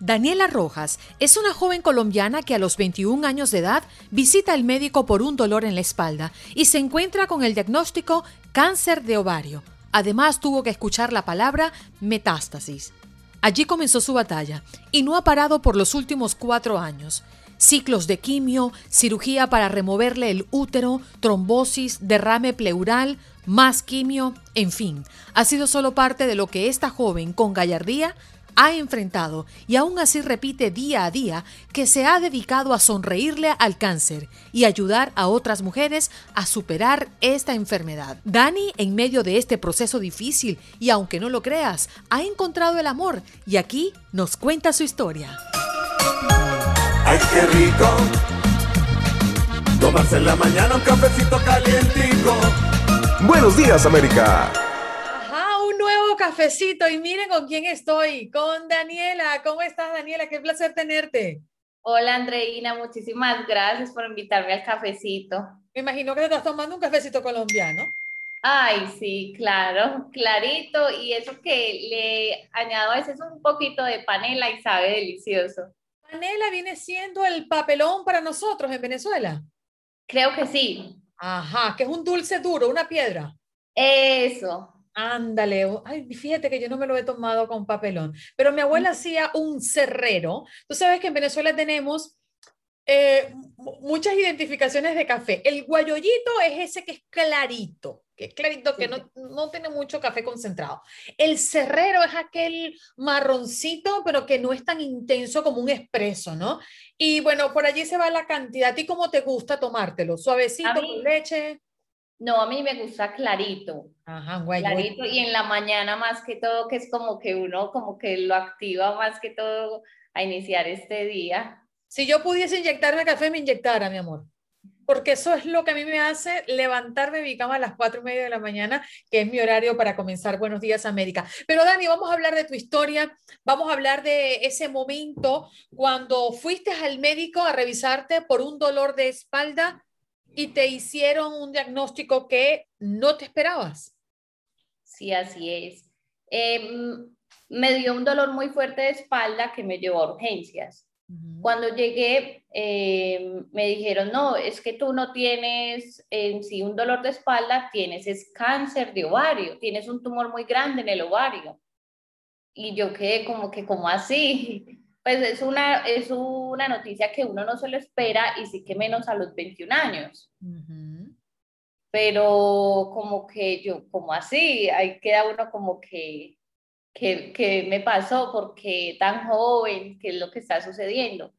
Daniela Rojas es una joven colombiana que a los 21 años de edad visita al médico por un dolor en la espalda y se encuentra con el diagnóstico cáncer de ovario. Además tuvo que escuchar la palabra metástasis. Allí comenzó su batalla y no ha parado por los últimos cuatro años. Ciclos de quimio, cirugía para removerle el útero, trombosis, derrame pleural, más quimio, en fin, ha sido solo parte de lo que esta joven con gallardía ha enfrentado y aún así repite día a día que se ha dedicado a sonreírle al cáncer y ayudar a otras mujeres a superar esta enfermedad. Dani, en medio de este proceso difícil y aunque no lo creas, ha encontrado el amor y aquí nos cuenta su historia. ¡Ay, qué rico! Tomarse en la mañana un cafecito calientico. Buenos días, América cafecito y miren con quién estoy, con Daniela. ¿Cómo estás, Daniela? Qué placer tenerte. Hola, Andreina, muchísimas gracias por invitarme al cafecito. Me imagino que te estás tomando un cafecito colombiano. Ay, sí, claro, clarito. Y eso que le añado a veces un poquito de panela y sabe delicioso. ¿Panela viene siendo el papelón para nosotros en Venezuela? Creo que sí. Ajá, que es un dulce duro, una piedra. Eso, Ándale, ay, fíjate que yo no me lo he tomado con papelón, pero mi abuela hacía un cerrero. Tú sabes que en Venezuela tenemos eh, muchas identificaciones de café. El guayollito es ese que es clarito, que es clarito, que no, no tiene mucho café concentrado. El cerrero es aquel marroncito, pero que no es tan intenso como un espresso, ¿no? Y bueno, por allí se va la cantidad. ¿A ti cómo te gusta tomártelo? ¿Suavecito, con leche? No, a mí me gusta clarito. Ajá, guay, clarito y en la mañana más que todo, que es como que uno como que lo activa más que todo a iniciar este día. Si yo pudiese inyectarme café, me inyectara, mi amor. Porque eso es lo que a mí me hace levantarme de mi cama a las cuatro y media de la mañana, que es mi horario para comenzar Buenos Días América. Pero Dani, vamos a hablar de tu historia, vamos a hablar de ese momento cuando fuiste al médico a revisarte por un dolor de espalda y te hicieron un diagnóstico que no te esperabas. Sí, así es. Em, me dio un dolor muy fuerte de espalda que me llevó a urgencias. Cuando llegué, em, me dijeron, no, es que tú no tienes en sí un dolor de espalda, tienes es cáncer de ovario, tienes un tumor muy grande en el ovario. Y yo quedé como que, como así? Pues es una, es una noticia que uno no se lo espera y sí que menos a los 21 años. Pero como que yo, como así, ahí queda uno como que, que, que me pasó porque tan joven, qué es lo que está sucediendo.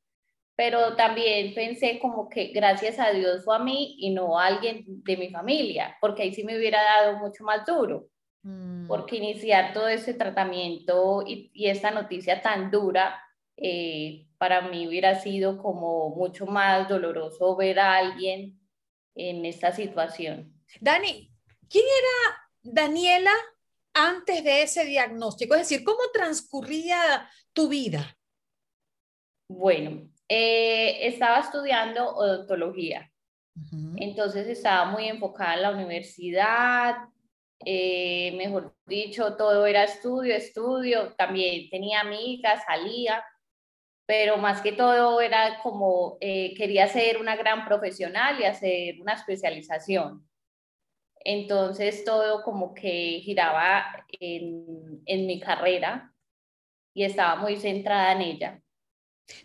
Pero también pensé como que gracias a Dios fue a mí y no a alguien de mi familia, porque ahí sí me hubiera dado mucho más duro. Mm. Porque iniciar todo ese tratamiento y, y esta noticia tan dura eh, para mí hubiera sido como mucho más doloroso ver a alguien en esta situación. Dani, ¿quién era Daniela antes de ese diagnóstico? Es decir, ¿cómo transcurría tu vida? Bueno, eh, estaba estudiando odontología, entonces estaba muy enfocada en la universidad, eh, mejor dicho, todo era estudio, estudio, también tenía amigas, salía, pero más que todo era como eh, quería ser una gran profesional y hacer una especialización. Entonces todo como que giraba en, en mi carrera y estaba muy centrada en ella.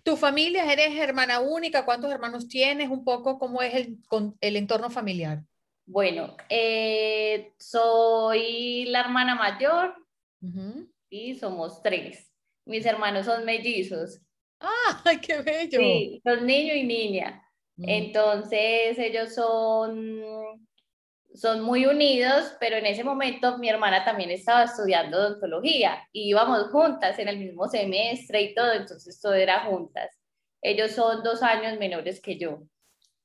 ¿Tu familia eres hermana única? ¿Cuántos hermanos tienes? Un poco cómo es el, el entorno familiar. Bueno, eh, soy la hermana mayor y somos tres. Mis hermanos son mellizos. ¡Ay, qué bello! Sí, son niño y niña. Mm. Entonces ellos son, son muy unidos, pero en ese momento mi hermana también estaba estudiando odontología y íbamos juntas en el mismo semestre y todo, entonces todo era juntas. Ellos son dos años menores que yo.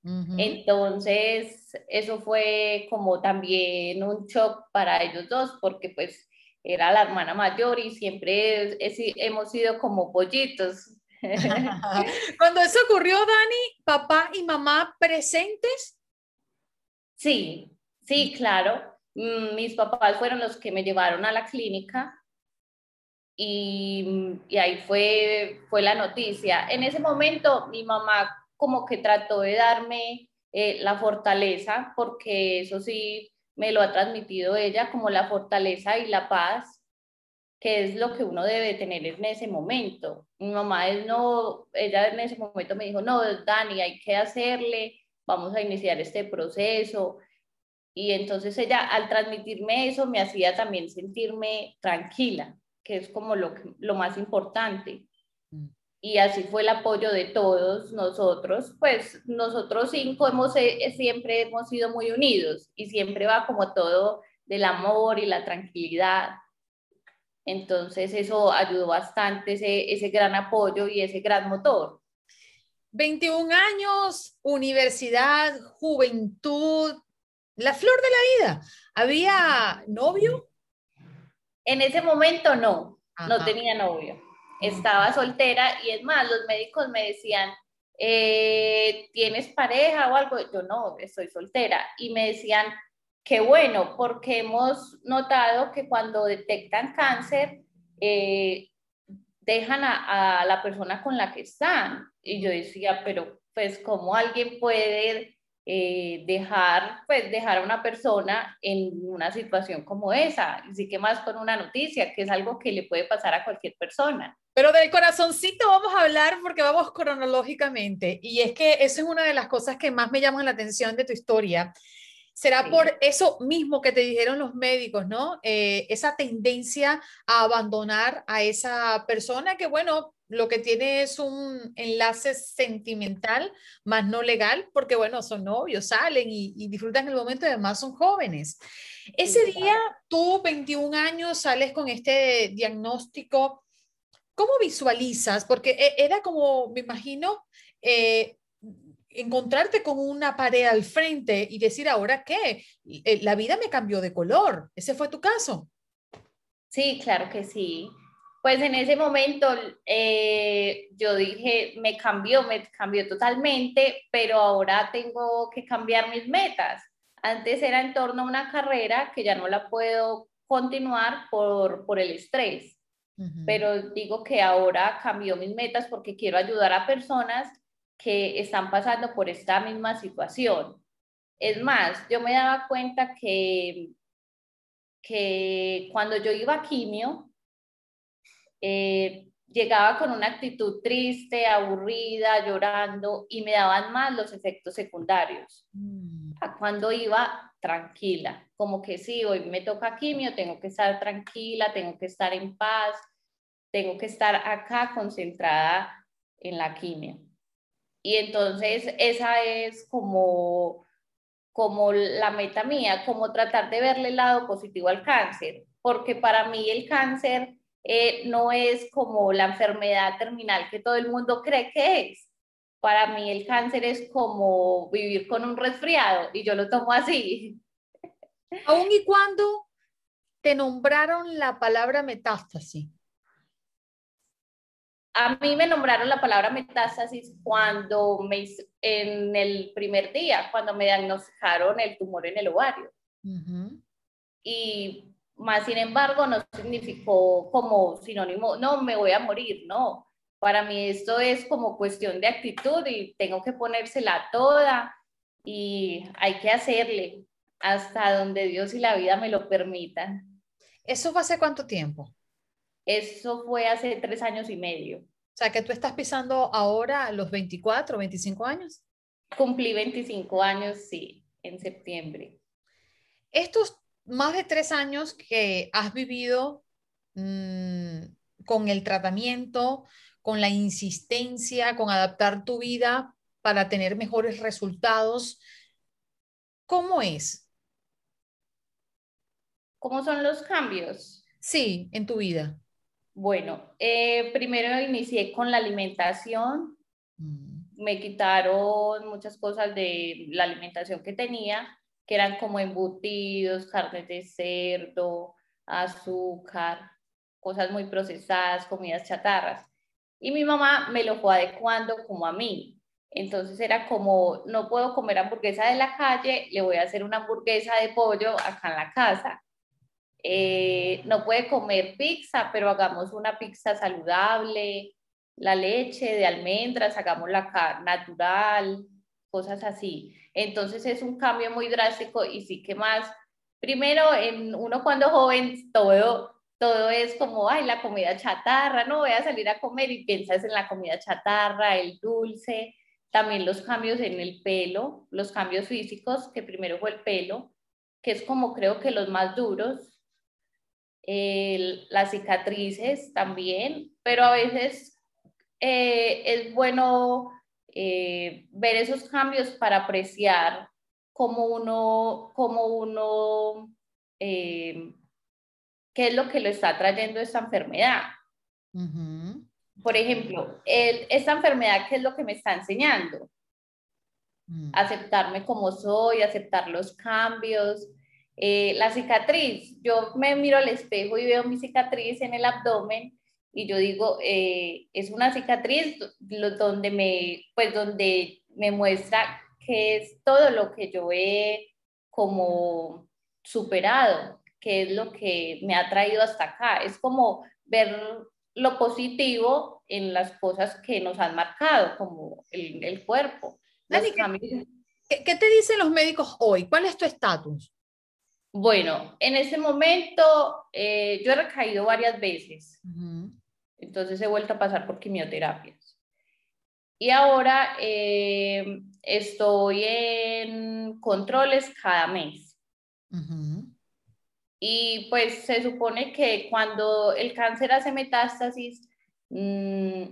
Entonces, eso fue como también un shock para ellos dos, porque pues era la hermana mayor y siempre hemos sido como pollitos. Cuando eso ocurrió, Dani, papá y mamá presentes. Sí, sí, claro. Mm, mis papás fueron los que me llevaron a la clínica y, y ahí fue, fue la noticia. En ese momento mi mamá como que trató de darme eh, la fortaleza, porque eso sí me lo ha transmitido ella, como la fortaleza y la paz, que es lo que uno debe tener en ese momento. Mi mamá es no, ella en ese momento me dijo, no, Dani, hay que hacerle, vamos a iniciar este proceso. Y entonces ella al transmitirme eso me hacía también sentirme tranquila, que es como lo, lo más importante y así fue el apoyo de todos nosotros, pues nosotros cinco hemos, eh, siempre hemos sido muy unidos y siempre va como todo del amor y la tranquilidad. Entonces eso ayudó bastante, ese, ese gran apoyo y ese gran motor. 21 años, universidad, juventud, la flor de la vida. ¿Había novio? En ese momento no, no tenía novio estaba soltera y es más, los médicos me decían, eh, ¿tienes pareja o algo? Yo no, estoy soltera. Y me decían, qué bueno, porque hemos notado que cuando detectan cáncer, eh, dejan a, a, la persona con la que están. Y yo decía, pero pues, ¿cómo alguien puede eh, dejar, pues, dejar a una persona en una situación como esa? Y sí que más con una noticia, que es algo que le puede pasar a cualquier persona. Pero del corazoncito vamos a hablar porque vamos cronológicamente. Y es que eso es una de las cosas que más me llaman la atención de tu historia. Será por eso mismo que te dijeron los médicos, ¿no? Eh, esa tendencia a abandonar a esa persona que, bueno, lo que tiene es un enlace sentimental, más no legal, porque, bueno, son novios, salen y, y disfrutan el momento y además son jóvenes. Ese día, tú, 21 años, sales con este diagnóstico ¿Cómo visualizas? Porque e, era como, me imagino, eh, encontrarte con una pared al frente y decir, ¿ahora qué? Eh, la vida me cambió de color. ¿Ese fue tu caso? Sí, claro que sí. Pues en ese momento eh, yo dije, me cambió, me cambió totalmente, pero ahora tengo que cambiar mis metas. Antes era en torno a una carrera que ya no la puedo continuar por, por el estrés pero digo que ahora cambió mis metas porque quiero ayudar a personas que están pasando por esta misma situación. Es más, yo me daba cuenta que, que cuando yo iba a quimio, eh, llegaba con una actitud triste, aburrida, llorando y me daban más los efectos secundarios. Mm. A cuando iba tranquila, como que sí, hoy me toca quimio, tengo que estar tranquila, tengo que estar en paz, tengo que estar acá concentrada en la quimio. Y entonces esa es como, como la meta mía, como tratar de verle el lado positivo al cáncer, porque para mí el cáncer eh, no es como la enfermedad terminal que todo el mundo cree que es. Para mí el cáncer es como vivir con un resfriado y yo lo tomo así. Aún y cuando te nombraron la palabra metástasis, a mí me nombraron la palabra metástasis cuando me, en el primer día, cuando me diagnosticaron el tumor en el ovario. Y más sin embargo no significó como sinónimo, no, me voy a morir, no. Para mí esto es como cuestión de actitud y tengo que ponérsela toda y hay que hacerle hasta donde Dios y la vida me lo permitan. ¿Eso fue hace cuánto tiempo? Eso fue hace tres años y medio. O sea, que tú estás pisando ahora los 24, 25 años. Cumplí 25 años, sí, en septiembre. Estos más de tres años que has vivido mm, con el tratamiento, con la insistencia, con adaptar tu vida para tener mejores resultados, ¿cómo es? ¿Cómo son los cambios? Sí, en tu vida. Bueno, eh, primero inicié con la alimentación. Mm. Me quitaron muchas cosas de la alimentación que tenía, que eran como embutidos, carnes de cerdo, azúcar, cosas muy procesadas, comidas chatarras. Y mi mamá me lo fue adecuando como a mí. Entonces era como, no puedo comer hamburguesa de la calle, le voy a hacer una hamburguesa de pollo acá en la casa. Eh, no puede comer pizza, pero hagamos una pizza saludable, la leche de almendras, hagamos la natural, cosas así. Entonces es un cambio muy drástico y sí que más, primero, en uno cuando joven, todo, todo es como, ay, la comida chatarra, no voy a salir a comer y piensas en la comida chatarra, el dulce, también los cambios en el pelo, los cambios físicos, que primero fue el pelo, que es como creo que los más duros, las cicatrices también, pero a veces eh, es bueno eh, ver esos cambios para apreciar cómo uno, cómo uno, eh, qué es lo que lo está trayendo esta enfermedad por ejemplo, esta enfermedad, ¿qué es lo que me está enseñando? Mm. Aceptarme como soy, aceptar los cambios. Eh, la cicatriz, yo me miro al espejo y veo mi cicatriz en el abdomen y yo digo, eh, es una cicatriz donde me, pues donde me muestra que es todo lo que yo he como superado, que es lo que me ha traído hasta acá. Es como ver lo positivo en las cosas que nos han marcado, como el, el cuerpo. ¿qué, ¿qué, te dicen los médicos hoy? ¿Cuál es tu estatus? Bueno, en este momento eh, yo he recaído varias veces, entonces he vuelto a pasar por quimioterapias. Y ahora eh, estoy en controles cada mes. Y pues se supone que cuando el cáncer hace metástasis, mm,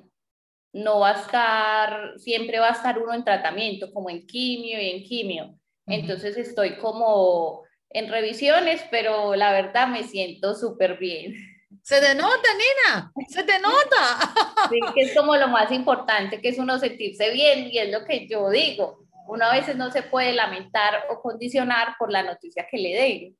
no va a estar, siempre va a estar uno en tratamiento, como en quimio y en quimio. Entonces estoy como en revisiones, pero la verdad me siento súper bien. Se te nota, Nina, se te nota. Sí, que es como lo más importante, que es uno sentirse bien y es lo que yo digo. Uno a veces no se puede lamentar o condicionar por la noticia que le den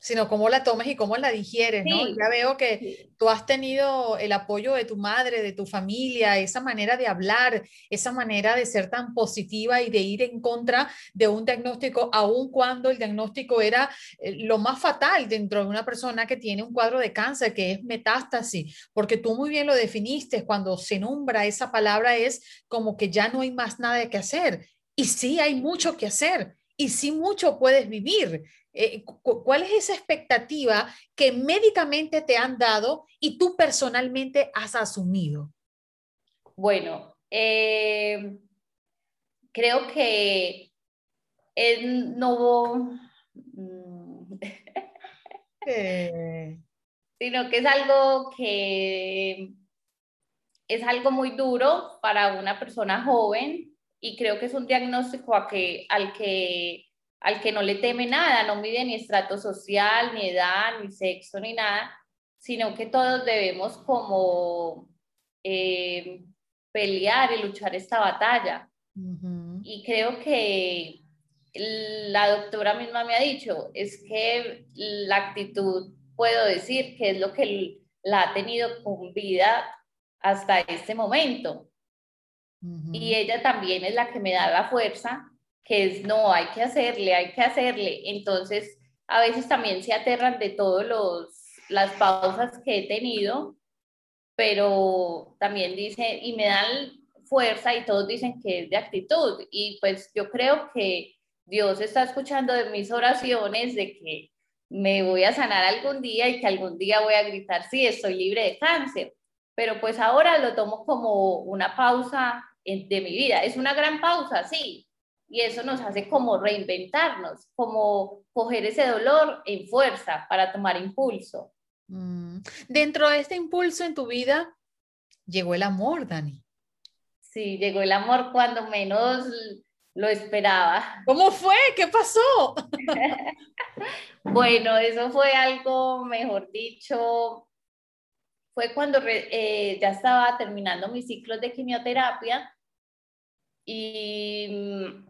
sino cómo la tomes y cómo la digieres, ¿no? Ya veo que tú has tenido el apoyo de tu madre, de tu familia, esa manera de hablar, esa manera de ser tan positiva y de ir en contra de un diagnóstico, aun cuando el diagnóstico era eh, lo más fatal dentro de una persona que tiene un cuadro de cáncer, que es metástasis, porque tú muy bien lo definiste, cuando se nombra esa palabra es como que ya no hay más nada que hacer. Y sí hay mucho que hacer y sí mucho puedes vivir. Eh, ¿Cuál es esa expectativa que médicamente te han dado y tú personalmente has asumido? Bueno, eh, creo que no... Mm, sino que es algo que es algo muy duro para una persona joven y creo que es un diagnóstico a que, al que al que no le teme nada, no mide ni estrato social, ni edad, ni sexo, ni nada, sino que todos debemos como eh, pelear y luchar esta batalla. Y creo que la doctora misma me ha dicho, es que la actitud, puedo decir, que es lo que la ha tenido con vida hasta este momento. Y ella también es la que me da la fuerza que es no, hay que hacerle, hay que hacerle. Entonces, a veces también se aterran de todas las pausas que he tenido, pero también dice, y me dan fuerza y todos dicen que es de actitud. Y pues yo creo que Dios está escuchando de mis oraciones de que me voy a sanar algún día y que algún día voy a gritar, sí, estoy libre de cáncer. Pero pues ahora lo tomo como una pausa de mi vida. Es una gran pausa, sí, y eso nos hace como reinventarnos, como coger ese dolor en fuerza para tomar impulso. Mm. Dentro de este impulso en tu vida, llegó el amor, Dani. Sí, llegó el amor cuando menos lo esperaba. ¿Cómo fue? ¿Qué pasó? Bueno, eso fue algo, mejor dicho, fue cuando eh, ya estaba terminando mis ciclos de quimioterapia y mm,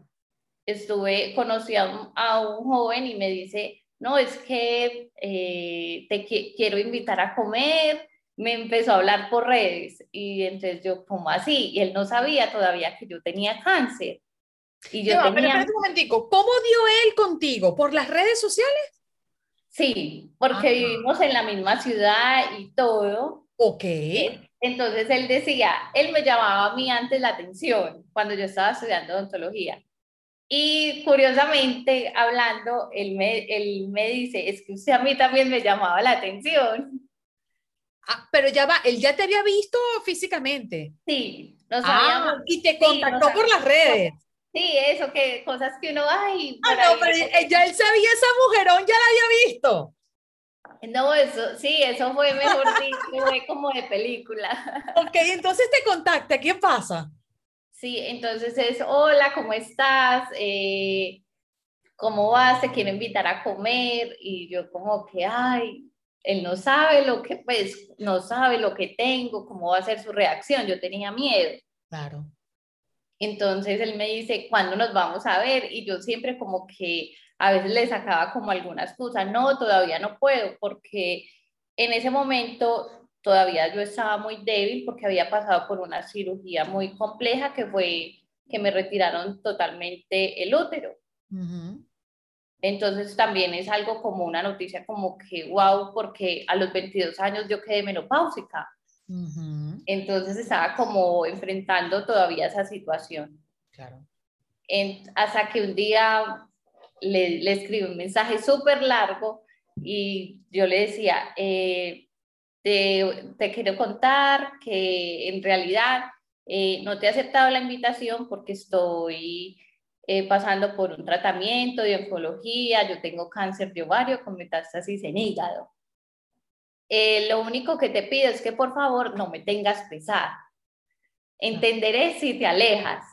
estuve, conocí a un, joven y me dice, no, es que eh, te quiero invitar a comer, me empezó a hablar por redes y entonces yo, ¿cómo así? Y él no sabía todavía que yo tenía cáncer. Y yo tenía... Pero espérate un momentico, ¿cómo dio él contigo? ¿Por las redes sociales? Sí, porque vivimos en la misma ciudad y todo. Ok. Entonces él decía, él me llamaba a mí antes la atención cuando yo estaba estudiando odontología. Y curiosamente, hablando, él me, él me dice, es que usted a mí también me llamaba la atención. Ah, pero ya va, él ya te había visto físicamente. Sí, nos ah, y te contactó por las redes. Sí, eso, que cosas que uno, ay. Ah, no, pero ya él sabía esa mujerón, ya la había visto. No, eso, sí, eso fue mejor dicho, fue como de película. Ok, entonces te contacta, ¿qué pasa? Sí, entonces es, hola, ¿cómo estás? Eh, ¿Cómo vas? Te quiero invitar a comer. Y yo como que, ay, él no sabe lo que, pues, no sabe lo que tengo, cómo va a ser su reacción. Yo tenía miedo. Claro. Entonces él me dice, ¿cuándo nos vamos a ver? Y yo siempre como que a veces le sacaba como alguna excusa, no, todavía no puedo, porque en ese momento todavía yo estaba muy débil porque había pasado por una cirugía muy compleja que fue que me retiraron totalmente el útero. Entonces también es algo como una noticia como que, wow, porque a los 22 años yo quedé menopáusica. Entonces estaba como enfrentando todavía esa situación. Claro. hasta que un día le, le escribí un mensaje súper largo y yo le decía, eh, te, quiero contar que en realidad eh, no te he aceptado la invitación porque estoy eh, pasando por un tratamiento de oncología, yo tengo cáncer de ovario con metástasis en hígado. Eh, lo único que te pido es que por favor no me tengas pesada. Entenderé si te alejas.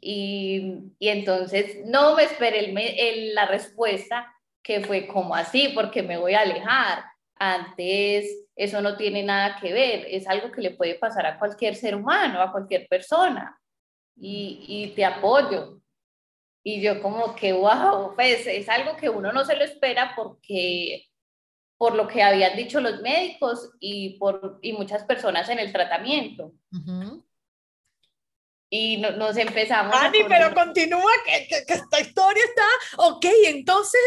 Y, y entonces no me esperé el, la respuesta que fue como así, porque me voy a alejar antes eso no tiene nada que ver, es algo que le puede pasar a cualquier ser humano, a cualquier persona, y, y te apoyo. Y yo como que, wow, pues es algo que uno no se lo espera porque por lo que habían dicho los médicos y por y muchas personas en el tratamiento. Y nos empezamos. Ani, pero continúa, que, que, esta historia está. Ok, entonces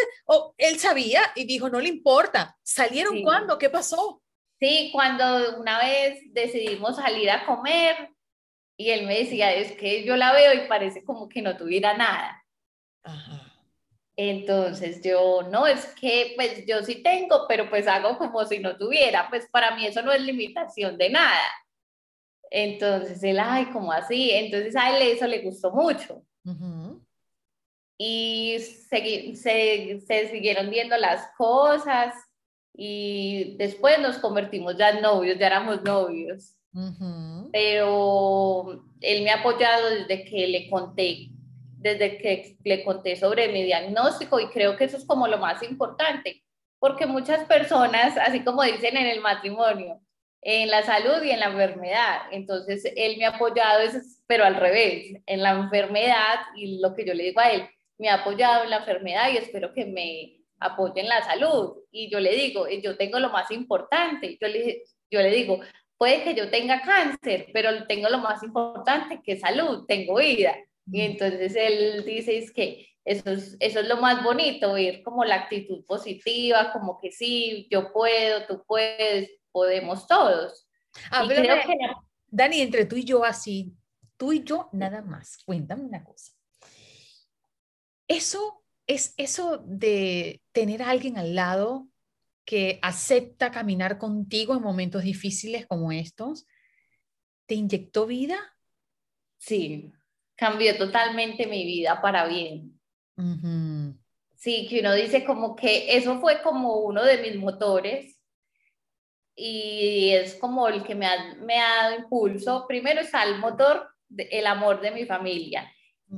él sabía y dijo: no le importa. ¿Salieron cuándo? ¿Qué pasó? Sí, cuando una vez decidimos salir a comer y él me decía: es que yo la veo y parece como que no tuviera nada. Entonces yo, no, es que pues yo sí tengo, pero pues hago como si no tuviera. Pues para mí eso no es limitación de nada. Entonces él, ay, ¿cómo así? Entonces a él eso le gustó mucho. Y se, se, siguieron viendo las cosas y después nos convertimos ya en novios, ya éramos novios. Pero él me ha apoyado desde que le conté, desde que le conté sobre mi diagnóstico y creo que eso es como lo más importante, porque muchas personas, así como dicen en el matrimonio, en la salud y en la enfermedad. Entonces, él me ha apoyado, pero al revés, en la enfermedad y lo que yo le digo a él, me ha apoyado en la enfermedad y espero que me apoye en la salud. Y yo le digo, yo tengo lo más importante. Yo le, yo le digo, puede que yo tenga cáncer, pero tengo lo más importante que salud, tengo vida. Y entonces él dice es que eso es, eso es lo más bonito, ver como la actitud positiva, como que sí, yo puedo, tú puedes, podemos todos. Dani, entre tú y yo así, tú y yo nada más, cuéntame una cosa. Eso es eso de tener a alguien al lado que acepta caminar contigo en momentos difíciles como estos, ¿te inyectó vida? Sí, cambió totalmente mi vida para bien. Sí, que uno dice como que eso fue como uno de mis motores y es como el que me ha, me ha dado impulso. Primero está el motor, el amor de mi familia.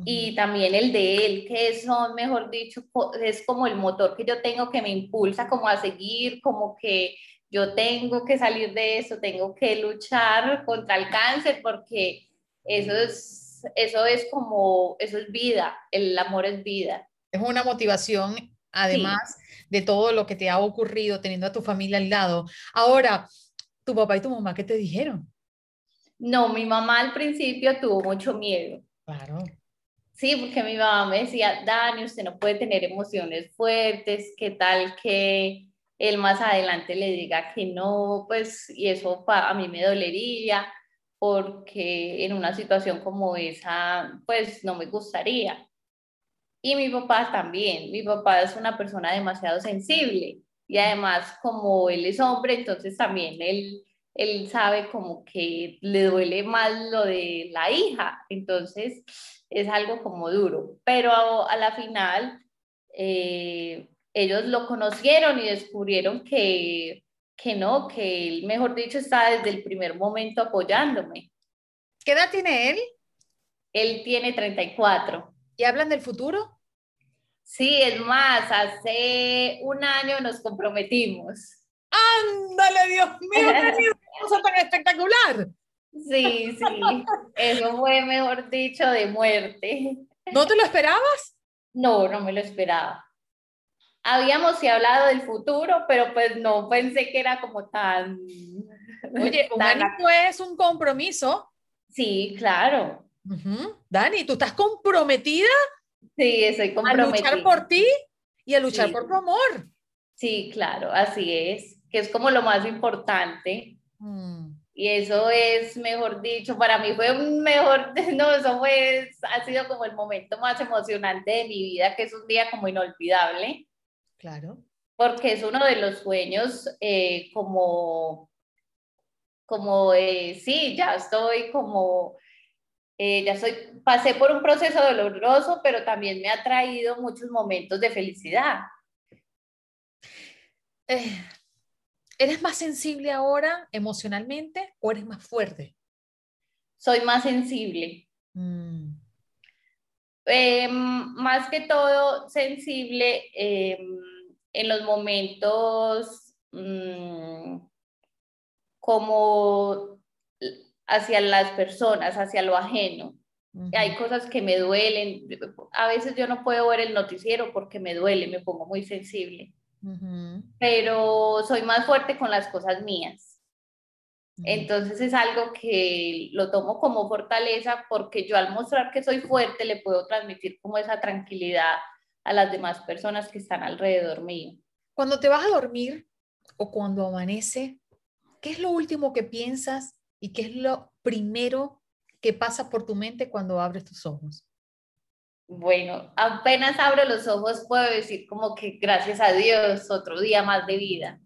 y también el de él, que eso, mejor dicho, es como el motor que yo tengo que me impulsa como a seguir, como que yo tengo que salir de eso, tengo que luchar contra el cáncer porque eso es, eso es como, eso es vida, el amor es vida. Es una motivación, además de todo lo que te ha ocurrido teniendo a tu familia al lado. Ahora, tu papá y tu mamá, ¿qué te dijeron? No, mi mamá al principio tuvo mucho miedo. Claro. Sí, porque mi mamá me decía, Dani, usted no puede tener emociones fuertes, ¿qué tal que él más adelante le diga que no? Pues, y eso a mí me dolería, porque en una situación como esa, pues no me gustaría. Y mi papá también, mi papá es una persona demasiado sensible y además como él es hombre, entonces también él él sabe como que le duele más lo de la hija, entonces es algo como duro, pero a, la final eh, ellos lo conocieron y descubrieron que, que no, que él, mejor dicho, está desde el primer momento apoyándome. ¿Qué edad tiene él? Él tiene 34. ¿Y hablan del futuro? Sí, es más, hace un año nos comprometimos. ¡Ándale, Dios mío! ¡Qué cosa tan espectacular! Sí, sí. Eso fue, mejor dicho, de muerte. ¿No te lo esperabas? No, no me lo esperaba. Habíamos sí hablado del futuro, pero pues no pensé que era como tan... Oye, un año es un compromiso. Sí, claro. Dani, ¿tú estás comprometida? Sí, estoy comprometida. A luchar por ti y a luchar por tu amor. Sí, claro, así es que es como lo más importante. Mm. Y eso es, mejor dicho, para mí fue un mejor, no, eso fue, ha sido como el momento más emocionante de mi vida, que es un día como inolvidable. Claro. Porque es uno de los sueños eh, como, como, eh, sí, ya estoy como, eh, ya soy, pasé por un proceso doloroso, pero también me ha traído muchos momentos de felicidad. Eh, ¿Eres más sensible ahora emocionalmente o eres más fuerte? Soy más sensible. Mm. Em, más que todo sensible em, en los momentos mm, como hacia las personas, hacia lo ajeno. Hay cosas que me duelen. A veces yo no puedo ver el noticiero porque me duele, me pongo muy sensible pero soy más fuerte con las cosas mías. Entonces es algo que lo tomo como fortaleza porque yo al mostrar que soy fuerte le puedo transmitir como esa tranquilidad a las demás personas que están alrededor mío. Cuando te vas a dormir o cuando amanece, ¿qué es lo último que piensas y qué es lo primero que pasa por tu mente cuando abres tus ojos? Bueno, apenas abro los ojos puedo decir como que gracias a Dios, otro día más de vida,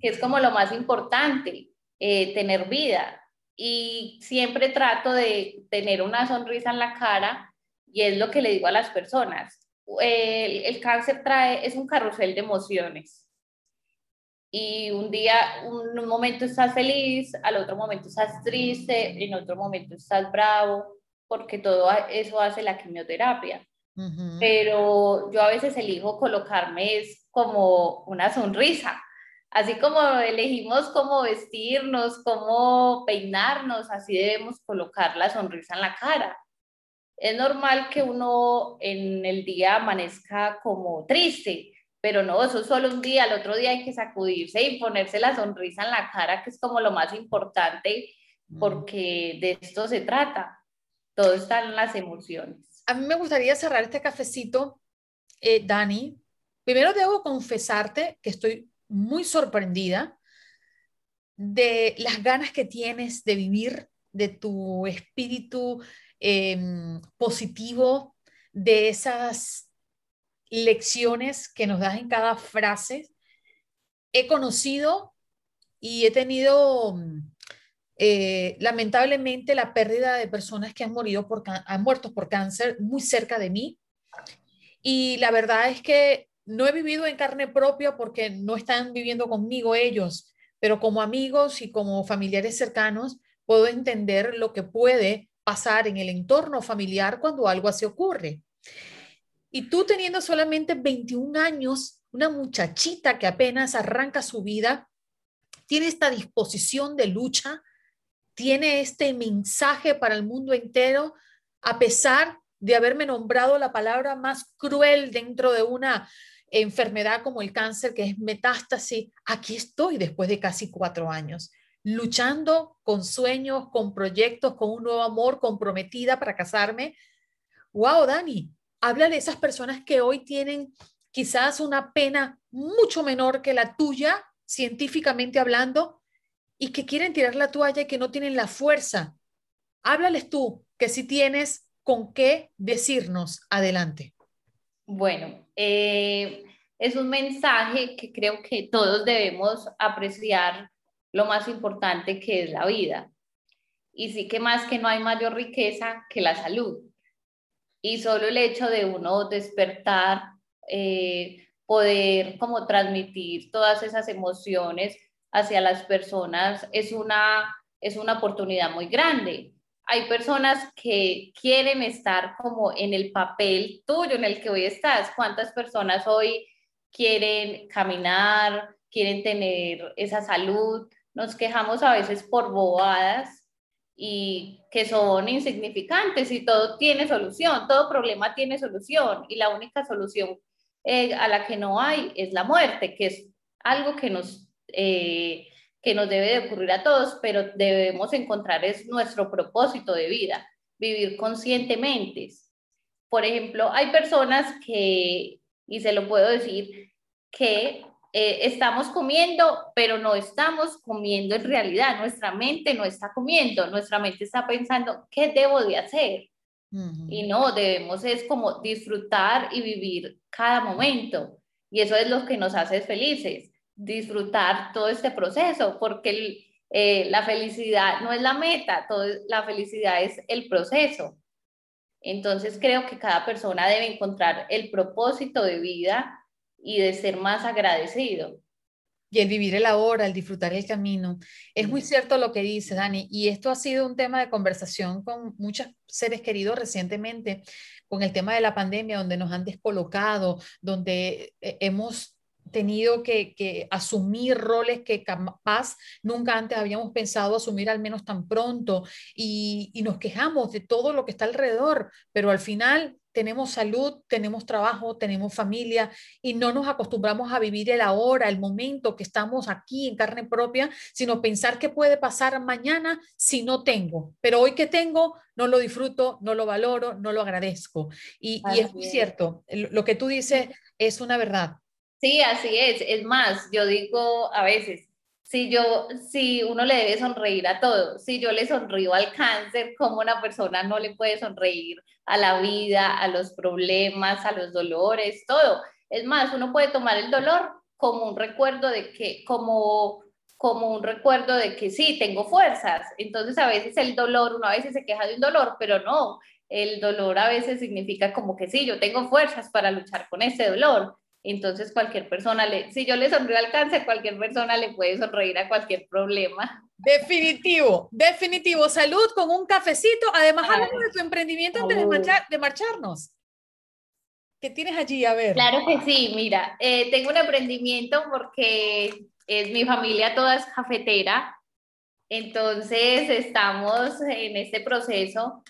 que es como lo más importante, eh, tener vida. Y siempre trato de tener una sonrisa en la cara y es lo que le digo a las personas. El, cáncer trae, es un carrusel de emociones. Y un día, un, momento estás feliz, al otro momento estás triste, en otro momento estás bravo porque todo eso hace la quimioterapia. Pero yo a veces elijo colocarme es como una sonrisa, así como elegimos cómo vestirnos, cómo peinarnos, así debemos colocar la sonrisa en la cara. Es normal que uno en el día amanezca como triste, pero no, eso es solo un día, al otro día hay que sacudirse y ponerse la sonrisa en la cara, que es como lo más importante, mm. porque de esto se trata todo está en las emociones. A mí me gustaría cerrar este cafecito, eh, Dani. Primero debo confesarte que estoy muy sorprendida de las ganas que tienes de vivir, de tu espíritu em, positivo, de esas lecciones que nos das en cada frase. He conocido y he tenido eh, lamentablemente la pérdida de personas que han, morido por, han muerto por cáncer muy cerca de mí. Y la verdad es que no he vivido en carne propia porque no están viviendo conmigo ellos, pero como amigos y como familiares cercanos puedo entender lo que puede pasar en el entorno familiar cuando algo así ocurre. Y tú teniendo solamente 21 años, una muchachita que apenas arranca su vida, tiene esta disposición de lucha, tiene este mensaje para el mundo entero, a pesar de haberme nombrado la palabra más cruel dentro de una enfermedad como el cáncer, que es metástasis, aquí estoy después de casi cuatro años, luchando con sueños, con proyectos, con un nuevo amor, comprometida para casarme. Wow, Dani, habla de esas personas que hoy tienen quizás una pena mucho menor que la tuya, científicamente hablando, y que quieren tirar la toalla y que no tienen la fuerza. Háblales tú, que si tienes con qué decirnos adelante. Bueno, eh, es un mensaje que creo que todos debemos apreciar lo más importante que es la vida. Y sí que más que no hay mayor riqueza que la salud. Y solo el hecho de uno despertar, eh, poder como transmitir todas esas emociones hacia las personas es una, es una oportunidad muy grande hay personas que quieren estar como en el papel tuyo en el que hoy estás. ¿Cuántas personas hoy quieren caminar, quieren tener esa salud? Nos quejamos a veces por bobadas y que son insignificantes y todo tiene solución, todo problema tiene solución y la única solución eh, a la que no hay es la muerte, que es algo que nos... Eh, que nos debe de ocurrir a todos, pero debemos encontrar es nuestro propósito de vida, vivir conscientemente. Por ejemplo, hay personas que, y se lo puedo decir, que eh, estamos comiendo, pero no estamos comiendo en realidad. Nuestra mente no está comiendo, nuestra mente está pensando, ¿qué debo de hacer? Y no, debemos es como disfrutar y vivir cada momento. Y eso es lo que nos hace felices disfrutar todo este proceso, porque eh, la felicidad no es la meta, todo, la felicidad es el proceso. Entonces creo que cada persona debe encontrar el propósito de vida y de ser más agradecido. Y el vivir el ahora, el disfrutar el camino. Es muy cierto lo que dice Dani, y esto ha sido un tema de conversación con muchos seres queridos recientemente, con el tema de la pandemia, donde nos han descolocado, donde eh, hemos tenido que, asumir roles que capaz nunca antes habíamos pensado asumir al menos tan pronto y, nos quejamos de todo lo que está alrededor, pero al final tenemos salud, tenemos trabajo, tenemos familia y no nos acostumbramos a vivir el ahora, el momento que estamos aquí en carne propia, sino pensar qué puede pasar mañana si no tengo. Pero hoy que tengo, no lo disfruto, no lo valoro, no lo agradezco. Y, y es muy cierto, lo que tú dices es una verdad. Sí, así es. Es más, yo digo a veces, si yo, si uno le debe sonreír a todo, si yo le sonrío al cáncer, ¿cómo una persona no le puede sonreír a la vida, a los problemas, a los dolores, todo? Es más, uno puede tomar el dolor como un recuerdo de que, como, como un recuerdo de que sí, tengo fuerzas. Entonces a veces el dolor, uno a veces se queja de un dolor, pero no, el dolor a veces significa como que sí, yo tengo fuerzas para luchar con ese dolor. Entonces cualquier persona, le, si yo le sonrío al cáncer, cualquier persona le puede sonreír a cualquier problema. Definitivo, definitivo. Salud con un cafecito. Además, hablamos de tu emprendimiento antes de, marchar, de marcharnos. ¿Qué tienes allí? A ver. Claro que sí, mira, eh, tengo un emprendimiento porque es mi familia toda es cafetera. Entonces estamos en este proceso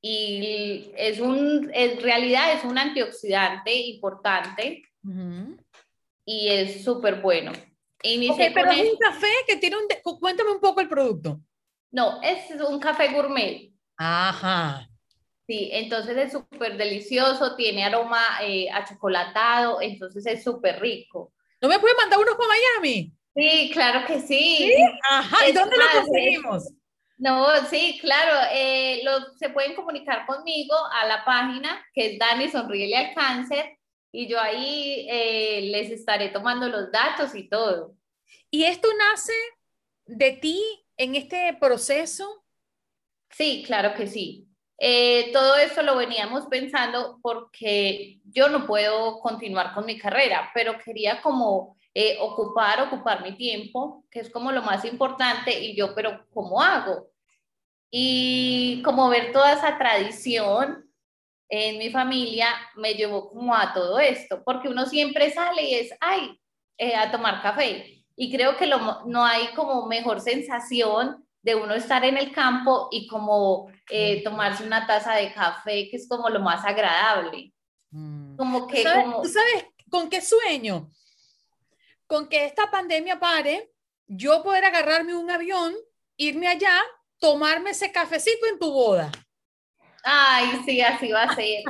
y es un, en realidad es un antioxidante importante y es súper bueno. pero es un café que tiene un... Cuéntame un poco el producto. No, es un café gourmet. Ajá. Sí, entonces es súper delicioso, tiene aroma eh, a chocolatado, entonces es súper rico. ¿No me puede mandar unos para Miami? Sí, claro que sí. ¿Sí? Ajá, ¿y dónde lo conseguimos? No, sí, claro, eh, se pueden comunicar conmigo a la página que es Dani Sonríele al Cáncer y yo ahí eh, les estaré tomando los datos y todo. ¿Y esto nace de ti en este proceso? Sí, claro que sí. Eh, todo esto lo veníamos pensando porque yo no puedo continuar con mi carrera, pero quería como eh, ocupar, ocupar mi tiempo, que es como lo más importante, y yo, pero ¿cómo hago? Y como ver toda esa tradición en mi familia me llevó como a todo esto, porque uno siempre sale y es, ay, eh, a tomar café. Y creo que lo, no hay como mejor sensación de uno estar en el campo y como eh, tomarse una taza de café, que es como lo más agradable. Mm. Como que... ¿Sabes, como... ¿Sabes con qué sueño? Con que esta pandemia pare, yo poder agarrarme un avión, irme allá, tomarme ese cafecito en tu boda. Ay, sí, así va a ser.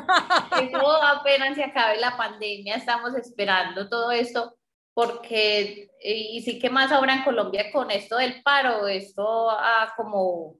Eso apenas se acabe la pandemia, estamos esperando todo esto, porque, y sí que más ahora en Colombia con esto del paro, esto ha como,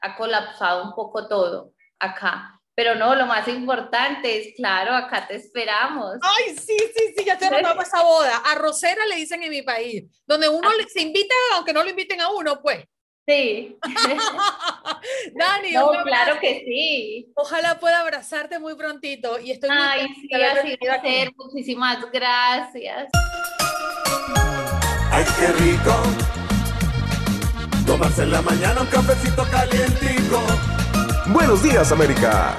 ha colapsado un poco todo acá. Pero no, lo más importante es, claro, acá te esperamos. Ay, sí, sí, sí, ya te anotado esa boda. Arrocera le dicen en mi país, donde uno ah. se invita, aunque no lo inviten a uno, pues. Sí. Dani, no, claro que sí. Ojalá pueda abrazarte muy prontito y estoy Ay, muy sí, así va ser. Muchísimas gracias. Ay, qué rico. Tomarse en la mañana un cafecito calientico. Buenos días, América.